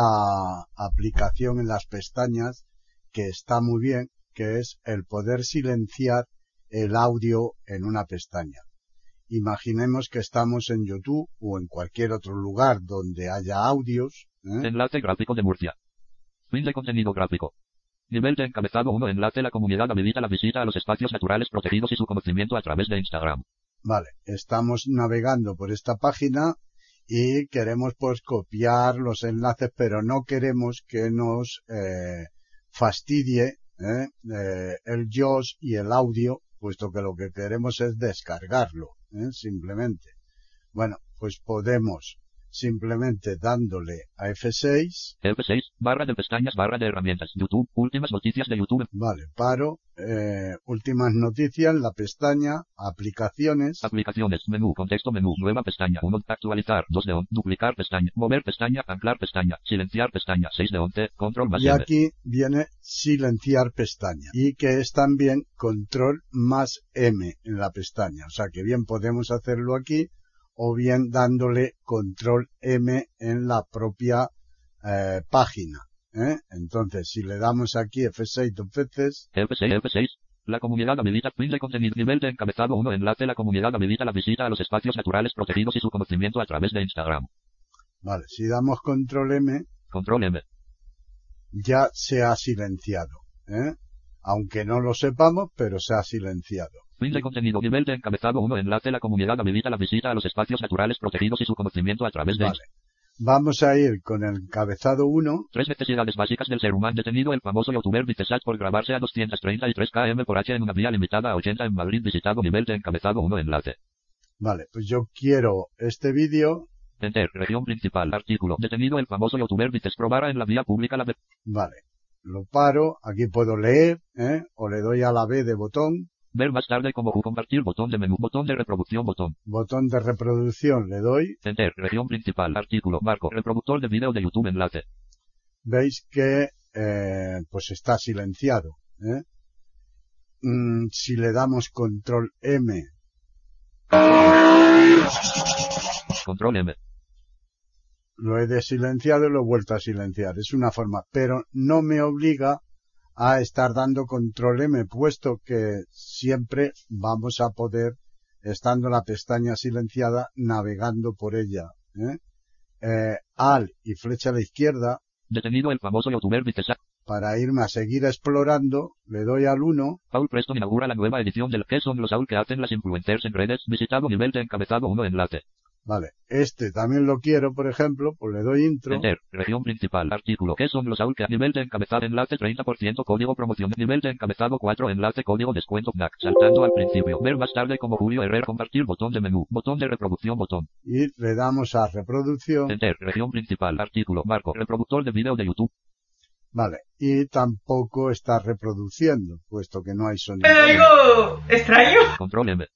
aplicación en las pestañas que está muy bien, que es el poder silenciar el audio en una pestaña. Imaginemos que estamos en YouTube o en cualquier otro lugar donde haya audios. ¿eh? Enlace gráfico de Murcia. Fin de contenido gráfico. Nivel de encabezado 1. Enlace la comunidad habilita la visita a los espacios naturales protegidos y su conocimiento a través de Instagram. Vale, estamos navegando por esta página y queremos pues copiar los enlaces, pero no queremos que nos eh, fastidie ¿eh? eh el JOS y el audio, puesto que lo que queremos es descargarlo. ¿eh? simplemente. Bueno, pues podemos simplemente dándole a F6. F6, barra de pestañas, barra de herramientas, YouTube, últimas noticias de YouTube. Vale, paro, eh, últimas noticias, la pestaña, aplicaciones. Aplicaciones, menú, contexto, menú, nueva pestaña, 1, actualizar, 2 de 11, duplicar pestaña, mover pestaña, anclar pestaña, silenciar pestaña, 6 de 11, control más Y aquí viene silenciar pestaña. Y que es también control más M en la pestaña. O sea que bien podemos hacerlo aquí o bien dándole control M en la propia eh, página. ¿eh? Entonces, si le damos aquí F6 dos veces. F6, F6. La comunidad habilita fin de contenido nivel de encabezado 1 enlace la comunidad habilita la visita a los espacios naturales protegidos y su conocimiento a través de Instagram. Vale, si damos control M. Control M. Ya se ha silenciado. ¿eh? Aunque no lo sepamos, pero se ha silenciado. Fin de contenido. Nivel de encabezado 1. Enlace. La comunidad habilita la visita a los espacios naturales protegidos y su conocimiento a través de... Vale. Vamos a ir con el encabezado 1. Tres necesidades básicas del ser humano detenido el famoso youtuber Vitesat por grabarse a 233 km por h en una vía limitada a 80 en Madrid visitado nivel de encabezado 1 enlace. Vale, pues yo quiero este vídeo. Enter, región principal, artículo. Detenido el famoso youtuber Vites probara en la vía pública la... Vale, lo paro, aquí puedo leer, ¿eh? o le doy a la B de botón. Ver más tarde como compartir botón de menú, botón de reproducción, botón. Botón de reproducción, le doy. Enter, región principal, artículo, marco, reproductor de video de YouTube, enlace. Veis que, eh, pues está silenciado, ¿eh? Mm, si le damos control M. Control M. Lo he desilenciado y lo he vuelto a silenciar. Es una forma, pero no me obliga a estar dando control M, puesto que siempre vamos a poder, estando la pestaña silenciada, navegando por ella. ¿eh? Eh, al y flecha a la izquierda. Detenido el famoso youtuber Vitesa. Para irme a seguir explorando, le doy al 1. Paul Preston inaugura la nueva edición del ¿Qué son los AUL que hacen las influencers en redes? Visitado nivel de encabezado 1 enlace. Vale, este también lo quiero, por ejemplo, pues le doy intro. Enter, región principal, artículo, ¿qué son los AUL que a nivel de encabezado enlace 30% código promoción, nivel de encabezado 4 enlace código descuento NAC, saltando al principio, ver más tarde como Julio Herrera compartir botón de menú, botón de reproducción, botón. Y le damos a reproducción. Enter, región principal, artículo, marco, reproductor de vídeo de YouTube. Vale, y tampoco está reproduciendo, puesto que no hay sonido. ¿Pero algo extraño? Control M.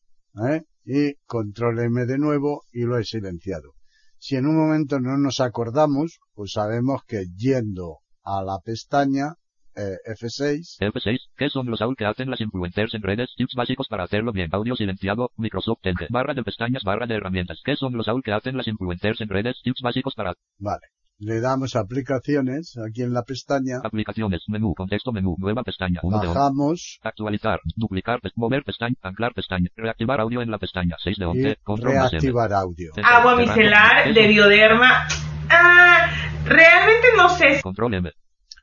¿Eh? Y control M de nuevo y lo he silenciado. Si en un momento no nos acordamos, pues sabemos que yendo a la pestaña eh, F6. F6, ¿qué son los AUL que hacen las influencers en redes? Tips básicos para hacerlo bien. Audio silenciado, Microsoft Ente, barra de pestañas, barra de herramientas. ¿Qué son los AUL que hacen las influencers en redes? Tips básicos para... Vale. Le damos a aplicaciones aquí en la pestaña. Aplicaciones, menú, contexto menú, nueva pestaña, uno de. Bajamos Actualizar, duplicar, mover pestaña, anclar pestaña, reactivar audio en la pestaña, 6 de 11, y control más M. reactivar audio. Enter, Agua micelar de bioderma. Ah, realmente no sé. Control M.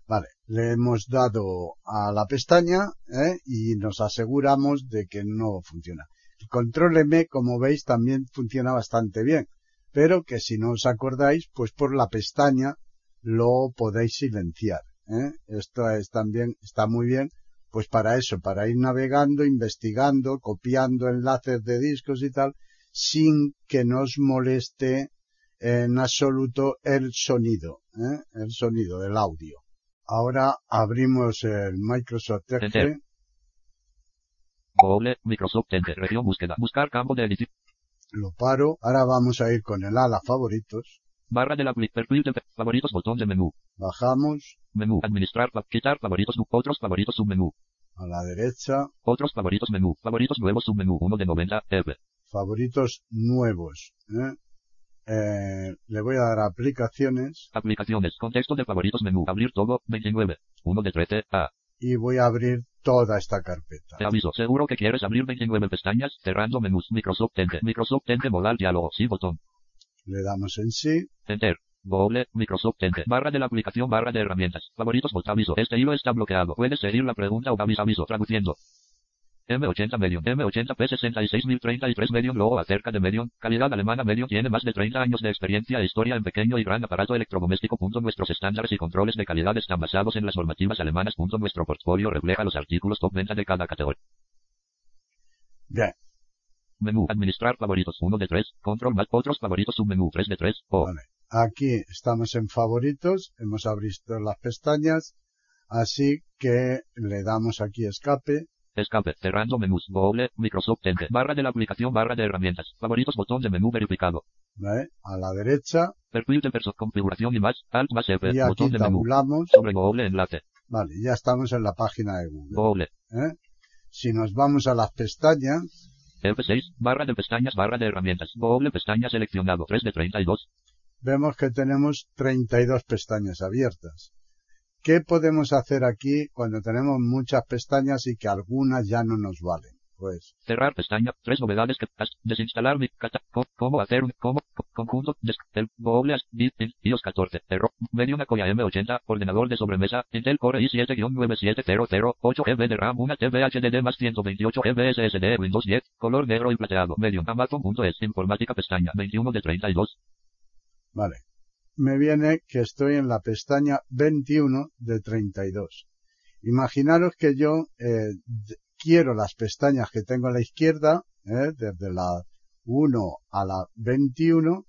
Vale, le hemos dado a la pestaña ¿eh? y nos aseguramos de que no funciona. El control M, como veis, también funciona bastante bien, pero que si no os acordáis, pues por la pestaña lo podéis silenciar. ¿eh? Esto es también, está muy bien, pues para eso, para ir navegando, investigando, copiando enlaces de discos y tal, sin que nos moleste en absoluto el sonido, ¿eh? el sonido del audio. Ahora abrimos el Microsoft Edge. Google, Microsoft búsqueda, buscar campo de edición, Lo paro. Ahora vamos a ir con el ala favoritos. barra de la perfil de favoritos, botón de menú, Bajamos menú, administrar, quitar favoritos, otros favoritos, submenú, a la derecha. otros favoritos, menú, favoritos nuevos, submenú, 1 de 90, F. Favoritos nuevos. ¿eh? Eh, le voy a dar a aplicaciones Aplicaciones, contexto de favoritos, menú, abrir todo, 29, 1 de 13, A. y voy a abrir toda esta carpeta. Te aviso, seguro que quieres abrir 29 pestañas, cerrando menús, Microsoft Enter, Microsoft Enter, modal diálogo, sí, botón. Le damos en sí. Enter. Google, Microsoft Enter. Barra de la aplicación, barra de herramientas. Favoritos, bot aviso. Este hilo está bloqueado. Puedes seguir la pregunta o aviso, aviso, traduciendo. M80 Medium, M80P66033 Medium logo acerca de Medium, calidad alemana Medium tiene más de 30 años de experiencia e historia en pequeño y gran aparato electrodoméstico. Punto. Nuestros estándares y controles de calidad están basados en las normativas alemanas. Nuestro portfolio refleja los artículos top venta de cada categoría. Bien. Menú, administrar favoritos 1 de 3, control más otros favoritos submenú 3 de 3, O. Vale. Aquí estamos en favoritos. Hemos abierto las pestañas. Así que le damos aquí escape. Escape, cerrando menús, Google, Microsoft Enter, barra de la aplicación, barra de herramientas, favoritos, botón de menú verificado, ¿vale? A la derecha. perfil de persona, configuración y más, alt más F, Y botón aquí de menú, sobre Google, enlace, Vale, ya estamos en la página de Google. Google, ¿eh? Si nos vamos a las pestañas, F6, barra de pestañas, barra de herramientas, Google, pestaña seleccionado, 3 de 32, vemos que tenemos 32 pestañas abiertas. ¿Qué podemos hacer aquí cuando tenemos muchas pestañas y que algunas ya no nos valen? Pues, cerrar pestaña, tres novedades que, desinstalar mi, cata, cómo hacer un, cómo, co- conjunto, des, el, Google, iOS 14, error, Medium Akoya M80, ordenador de sobremesa, Intel Core i7-9700, 8 GB de RAM, una TV HDD más 128 GB SSD, Windows 10, color negro y plateado, Medium, Amazon.es, informática pestaña, 21 de 32, vale. Me viene que estoy en la pestaña 21 de 32. Imaginaros que yo eh, quiero las pestañas que tengo a la izquierda, eh, desde la 1 a la 21,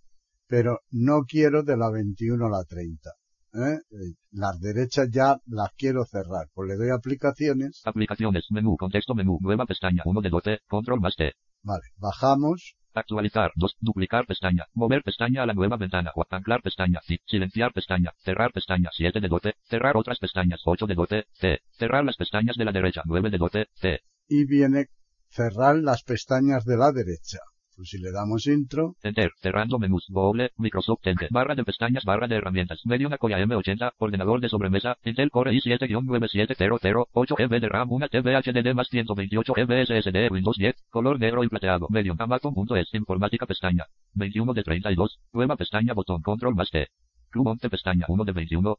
pero no quiero de la 21 a la 30. ¿eh? Eh, Las derechas ya las quiero cerrar. Pues le doy aplicaciones. aplicaciones, menú, contexto menú, nueva pestaña, 1 de 12, control más T, Vale, bajamos. Actualizar, 2, duplicar pestaña, mover pestaña a la nueva ventana, o anclar pestaña, si, silenciar pestaña, cerrar pestaña, 7 de 12, cerrar otras pestañas, 8 de 12, C, cerrar las pestañas de la derecha, 9 de 12, C, y viene cerrar las pestañas de la derecha. Pues si le damos intro, Enter, cerrando menús, doble, Microsoft Enter, barra de pestañas, barra de herramientas, medio Akoya M80, ordenador de sobremesa, Intel Core i7-9700, 8 GB de RAM, una TV HDD más 128 GB SSD, Windows 10, color negro y plateado, medio Amazon.es, informática pestaña, 21 de 32, nueva pestaña, botón, control más T, Club 11 pestaña, 1 de 21,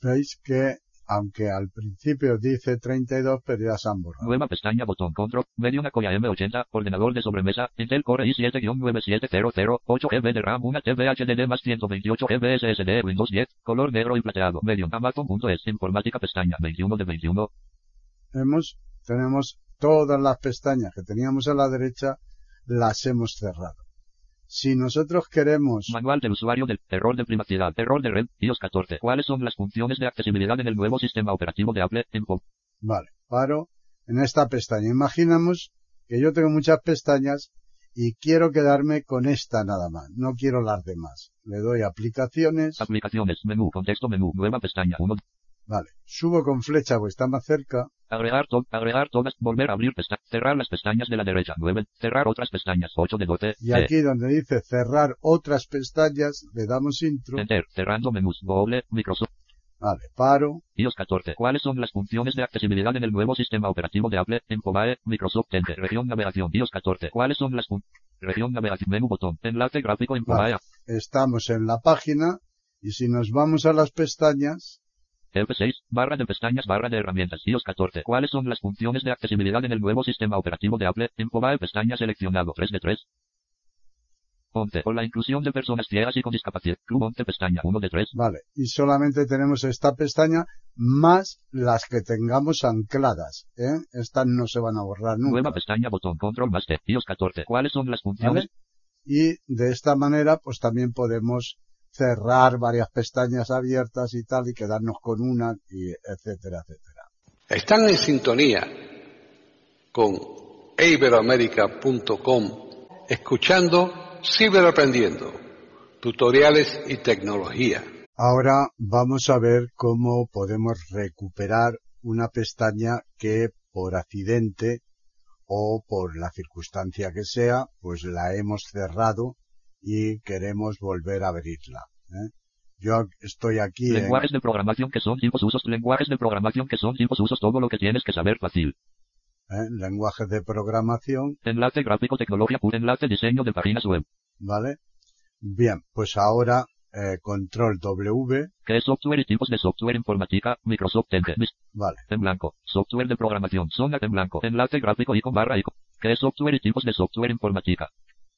veis que aunque al principio dice 32, pero ya se han borrado. nueva pestaña, botón, control, medio Akoya M80, ordenador de sobremesa, Intel Core i7-9700, 8 GB de RAM, una TV HDD más 128 GB SSD, Windows 10, color negro y plateado, medio Amazon.es, informática pestaña, 21 de 21, Hemos, tenemos todas las pestañas que teníamos a la derecha, las hemos cerrado. Si nosotros queremos, Manual del usuario del error de privacidad, error de red, iOS 14. ¿Cuáles son las funciones de accesibilidad en el nuevo sistema operativo de Apple? Info. vale, paro en esta pestaña. Imaginamos que yo tengo muchas pestañas y quiero quedarme con esta nada más. No quiero las demás. Le doy aplicaciones, Aplicaciones, menú, contexto menú, nueva pestaña, 1. Vale, subo con flecha porque está más cerca, Agregar to agregar todas, volver a abrir pestañas, cerrar las pestañas de la derecha, 9. Cerrar otras pestañas, 8 de 12. y aquí donde dice cerrar otras pestañas, le damos intro, Enter, cerrando menús, doble, Microsoft, vale, paro, iOS 14. ¿Cuáles son las funciones de accesibilidad en el nuevo sistema operativo de Apple? Infobae, Microsoft Enter, región navegación, iOS 14. ¿Cuáles son las fun región navegación, menú botón, enlace gráfico, Infobae, estamos en la página y si nos vamos a las pestañas, F6, barra de pestañas, barra de herramientas, iOS 14. ¿Cuáles son las funciones de accesibilidad en el nuevo sistema operativo de Apple? Infobae, pestaña seleccionado, 3 de 3. 11. Con la inclusión de personas ciegas y con discapacidad. Club 11, pestaña 1 de 3. vale, y solamente tenemos esta pestaña más las que tengamos ancladas, ¿eh? Estas no se van a borrar nunca. Nueva pestaña, botón, control más T, iOS 14. ¿Cuáles son las funciones? ¿Vale? Y de esta manera, pues también podemos cerrar varias pestañas abiertas y tal, y quedarnos con una, y etcétera, etcétera. Están en sintonía con iberoamérica.com escuchando Ciberaprendiendo, tutoriales y tecnología. Ahora vamos a ver cómo podemos recuperar una pestaña que por accidente o por la circunstancia que sea, pues la hemos cerrado y queremos volver a abrirla. ¿eh? Yo estoy aquí en, Lenguajes de programación que son tipos usos. Lenguajes de programación que son tipos usos. Todo lo que tienes que saber fácil. ¿eh? lenguajes de programación, Enlace gráfico, tecnología. Enlace diseño de páginas web. ¿vale? Bien, pues ahora eh, control W, ¿Qué software y tipos de software informática? Microsoft vale, En blanco. Software de programación. Zona en blanco. Enlace gráfico icono barra icono. ¿Qué software y tipos de software informática?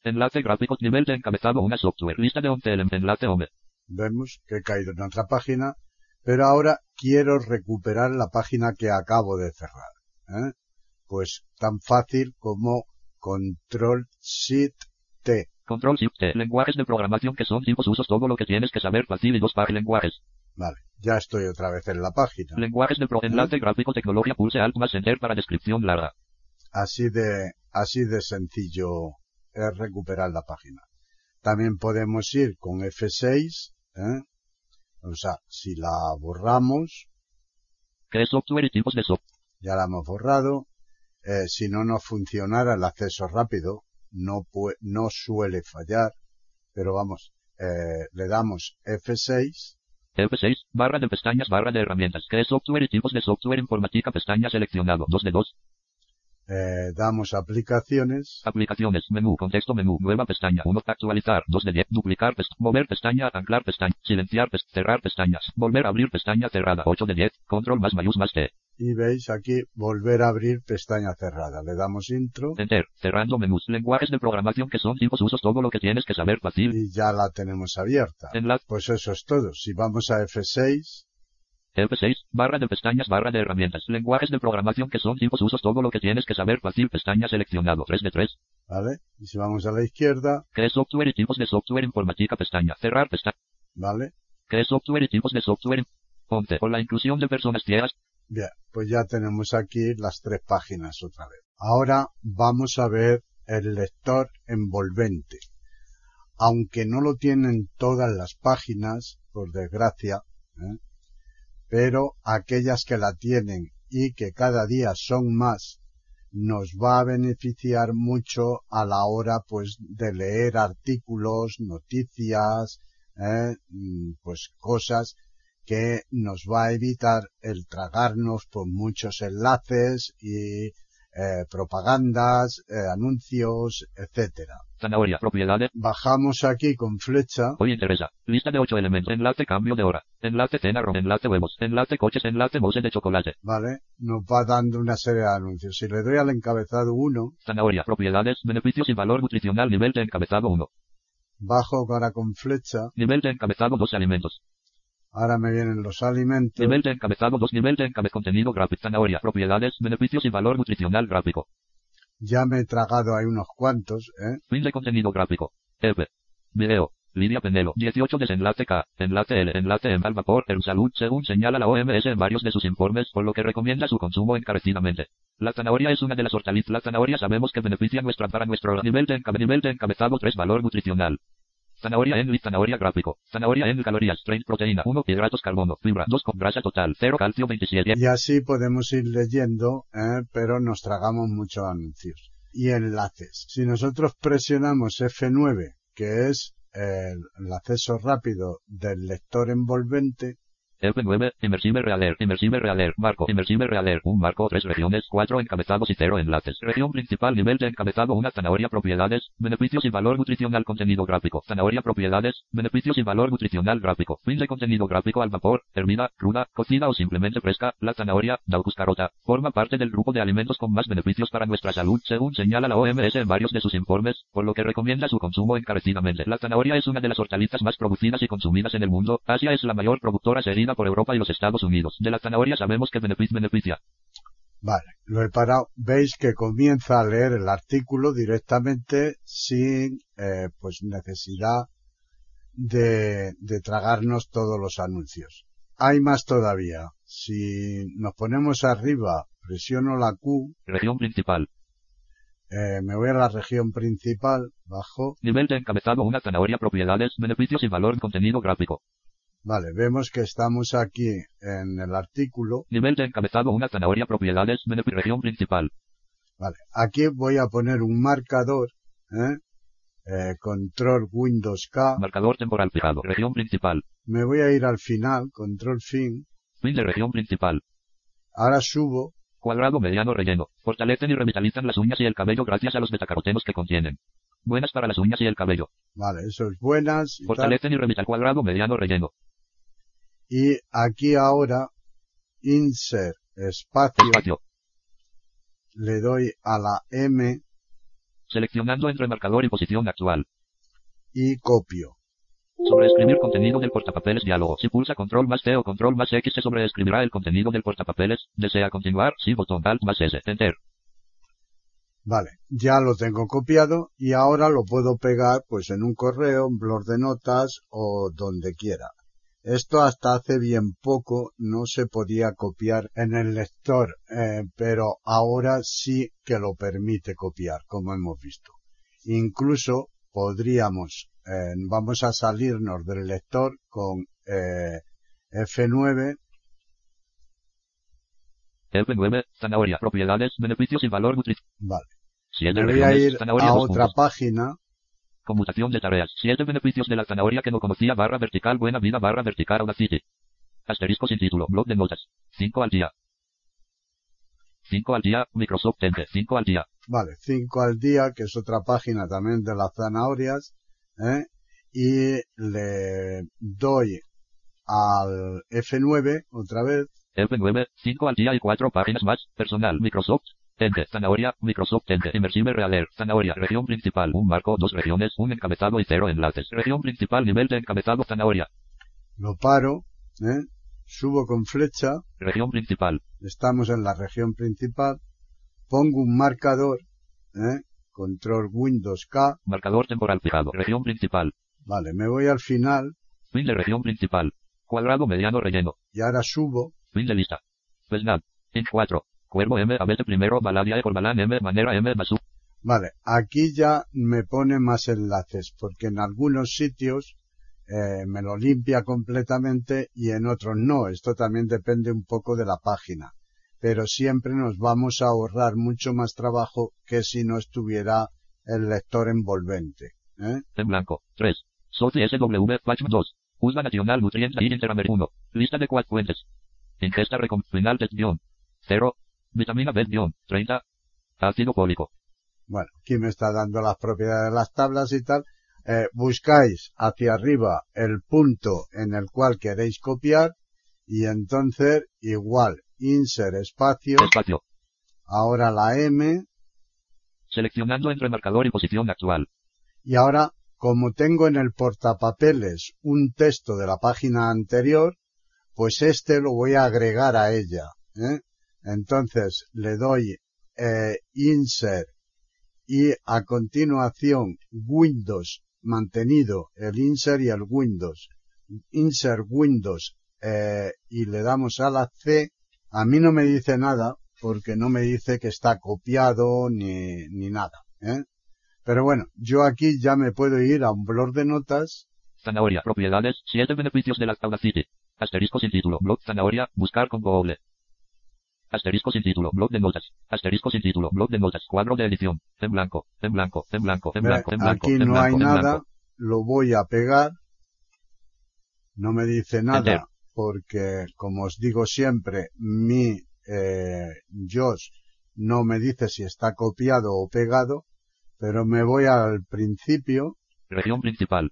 Enlace gráfico. Nivel de encabezado. Una software. Lista de 11 elementos. Enlace home. vemos que he caído en otra página, pero ahora quiero recuperar la página que acabo de cerrar. ¿eh? Pues tan fácil como control shift T. Control Shift T. Lenguajes de programación que son tipos usos. Todo lo que tienes que saber fácil y dos par lenguajes. Vale, ya estoy otra vez en la página. Lenguajes de pro. Enlace gráfico. Tecnología. Pulse Alt más Enter para descripción larga. Así de, así de sencillo es recuperar la página. También podemos ir con F6, ¿eh? O sea, si la borramos, ¿Qué es software y tipos de software? ya la hemos borrado. Eh, si no nos funcionara el acceso rápido, no, no suele fallar, pero vamos, eh, le damos F6, F6. Barra de pestañas. Barra de herramientas. ¿Qué software y tipos de software informática? Pestaña seleccionado. 2 de 2. Eh, damos aplicaciones, Aplicaciones, menú, contexto, menú, nueva pestaña, 1, actualizar, 2 de 10, duplicar, pest mover pestaña, anclar pestaña, silenciar, pest cerrar pestañas, volver a abrir pestaña cerrada, 8 de 10, control más mayús más T, y veis aquí volver a abrir pestaña cerrada. Le damos intro enter, cerrando menús, lenguajes de programación que son tipos usos, todo lo que tienes que saber fácil, y ya la tenemos abierta. enlace, Pues eso es todo. Si vamos a F6, F6, barra de pestañas, barra de herramientas, lenguajes de programación que son tipos usos, todo lo que tienes que saber fácil, pestaña seleccionado, 3 de 3, ¿vale? Y si vamos a la izquierda, ¿qué software y tipos de software informática? Pestaña, cerrar pestaña, ¿vale? ¿qué software y tipos de software? 11, con la inclusión de personas ciegas, Bien, pues ya tenemos aquí las tres páginas otra vez. Ahora vamos a ver el lector envolvente. Aunque no lo tienen todas las páginas, por desgracia, ¿eh? Pero aquellas que la tienen y que cada día son más nos va a beneficiar mucho a la hora pues de leer artículos, noticias, ¿eh? Mm, pues cosas que nos va a evitar el tragarnos por muchos enlaces y eh, propagandas, eh, anuncios, etcétera. Zanahoria, propiedades. Bajamos aquí con flecha. Hoy interesa. Lista de ocho elementos. Enlace cambio de hora. Enlace cena. Enlace huevos. Enlace coches. Enlace mousse de chocolate. Vale. Nos va dando una serie de anuncios. Si le doy al encabezado 1, Zanahoria, propiedades, beneficios y valor nutricional. Nivel de encabezado 1. bajo ahora con flecha. Nivel de encabezado 2 alimentos. Ahora me vienen los alimentos. Nivel de encabezado 2. Nivel de encabezado contenido gráfico. Zanahoria, propiedades, beneficios y valor nutricional gráfico. Ya me he tragado ahí unos cuantos, ¿eh? Fin de contenido gráfico. EP. Video. Lidia Penelo. 18 desenlace K. Enlace L. Enlace M. Al vapor. El salud según señala la OMS en varios de sus informes, por lo que recomienda su consumo encarecidamente. La zanahoria es una de las hortalizas. La zanahoria sabemos que beneficia nuestra para nuestro nivel de, nivel de encabezado 3 valor nutricional. Zanahoria en zanahoria gráfico. Zanahoria en calorías, 30 proteína, 1 hidratos carbono, fibra, 2 con grasa total, 0 calcio 27. Y así podemos ir leyendo, ¿eh? pero nos tragamos muchos anuncios. Y enlaces. Si nosotros presionamos F9, que es el acceso rápido del lector envolvente, F9, Immersive Realer, Immersive Realer, Marco, Immersive Realer, un marco, tres regiones, cuatro encabezados y cero enlaces. Región principal, nivel de encabezado, una zanahoria, propiedades, beneficios y valor nutricional, contenido gráfico. Zanahoria, propiedades, beneficios y valor nutricional gráfico. Fin de contenido gráfico al vapor, hervida, cruda, cocida o simplemente fresca. La zanahoria, Daucus carota, forma parte del grupo de alimentos con más beneficios para nuestra salud, según señala la OMS en varios de sus informes, por lo que recomienda su consumo encarecidamente. La zanahoria es una de las hortalizas más producidas y consumidas en el mundo. Asia es la mayor productora por Europa y los Estados Unidos. De la zanahoria sabemos que benefic- beneficia. Vale, lo he parado. Veis que comienza a leer el artículo directamente sin eh, pues necesidad de, de tragarnos todos los anuncios. Hay más todavía. Si nos ponemos arriba, presiono la Q, Región principal. eh, me voy a la región principal, bajo. Nivel de encabezado una zanahoria propiedades, beneficios y valor contenido gráfico. Vale, vemos que estamos aquí en el artículo. Nivel de encabezado una zanahoria propiedades, beneficio región principal. Vale, aquí voy a poner un marcador, ¿eh? Eh, control Windows K. Marcador temporal fijado. Región principal. Me voy a ir al final, control fin. Fin de región principal. Ahora subo. Cuadrado mediano relleno. Fortalecen y revitalizan las uñas y el cabello gracias a los betacarotenos que contienen. Buenas para las uñas y el cabello. Vale, eso es buenas. y tal. Fortalecen y revitalizan cuadrado mediano relleno. Y aquí ahora, insert espacio, Espacio. le doy a la M Seleccionando entre marcador y posición actual. y copio. Sobreescribir contenido del portapapeles diálogo. Si pulsa control más T o control más X se sobreescribirá el contenido del portapapeles. ¿Desea continuar? Sí, botón alt más S. Enter. Vale, ya lo tengo copiado y ahora lo puedo pegar pues en un correo, un blog de notas o donde quiera. Esto hasta hace bien poco no se podía copiar en el lector, eh, pero ahora sí que lo permite copiar, como hemos visto. Incluso podríamos, eh, vamos a salirnos del lector con eh, F9, F9, zanahoria, propiedades, beneficios y valor nutricional. vale. 7 Me voy a ir a otra puntos. página, Conmutación de tareas. 7 beneficios de la zanahoria que no conocía barra vertical buena vida barra vertical Audacity. Asterisco sin título. Blog de notas. 5 al día. 5 al día. Microsoft Ente. 5 al día. Vale, 5 al día, que es otra página también de las zanahorias, ¿eh? y le doy al F9 otra vez, F9, 5 al día y 4 páginas más. Personal. Microsoft. Ente. Zanahoria. Microsoft Ente. Immersive Realer. Zanahoria. Región principal. Un marco. Dos regiones. Un encabezado y cero enlaces. Región principal. Nivel de encabezado. Zanahoria. lo paro, ¿eh? subo con flecha, Región principal. estamos en la región principal, pongo un marcador, ¿eh? control Windows K, Marcador temporal fijado. Región principal. vale, me voy al final Fin de región principal. Cuadrado mediano relleno. y ahora subo, Fin de lista. Vesnad. Int 4. Cuervo M. Abete primero. Baladia. Corbalán M. Manera M. Basú. Vale, aquí ya me pone más enlaces, porque en algunos sitios eh, me lo limpia completamente y en otros no. Esto también depende un poco de la página. pero siempre nos vamos a ahorrar mucho más trabajo que si no estuviera el lector envolvente. ¿eh? En blanco. 3. SOTI SW Patch 2. Usa Nacional Nutrientes Interamer 1. Lista de cuatro fuentes. Ingesta final test guion. 0. Vitamina B guion. 30. Ácido fólico. Bueno, aquí me está dando las propiedades de las tablas y tal. Eh, buscáis hacia arriba el punto en el cual queréis copiar y entonces igual insert espacio, Espacio. ahora la M Seleccionando entre marcador y posición actual. y ahora como tengo en el portapapeles un texto de la página anterior, pues este lo voy a agregar a ella. ¿eh? Entonces le doy eh, insert y a continuación Windows mantenido el insert y el Windows. Insert Windows eh, y le damos a la C. A mí no me dice nada porque no me dice que está copiado ni, ni nada. ¿eh? Pero bueno, yo aquí ya me puedo ir a un blog de notas Zanahoria. Propiedades. 7 beneficios de la Audacity. Asterisco sin título. Blog Zanahoria. Buscar con Google. Asterisco sin título. Blog de notas. Asterisco sin título. Blog de notas. Cuadro de edición. En blanco. En blanco. En blanco. En blanco. En blanco. Aquí en no blanco, hay en nada, blanco. lo voy a pegar. No me dice nada Enter. porque, como os digo siempre, mi eh, Josh no me dice si está copiado o pegado, pero me voy al principio, Región principal.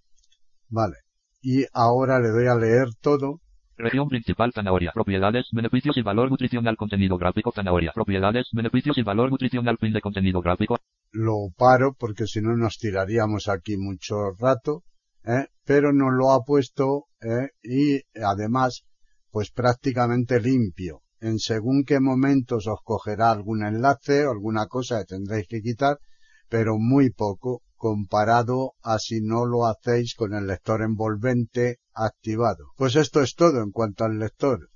vale, y ahora le doy a leer todo, Región principal zanahoria. Propiedades, beneficios y valor nutricional contenido gráfico zanahoria. Propiedades, beneficios y valor nutricional fin de contenido gráfico. lo paro porque si no nos tiraríamos aquí mucho rato, ¿eh? pero nos lo ha puesto ¿eh? y además pues prácticamente limpio. En según qué momentos os cogerá algún enlace alguna cosa que tendréis que quitar, pero muy poco comparado a si no lo hacéis con el lector envolvente activado. Pues esto es todo en cuanto al lector.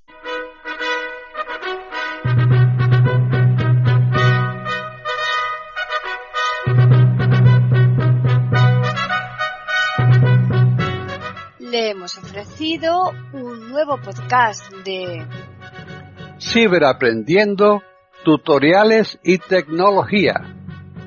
Le hemos ofrecido un nuevo podcast de Ciberaprendiendo, tutoriales y tecnología.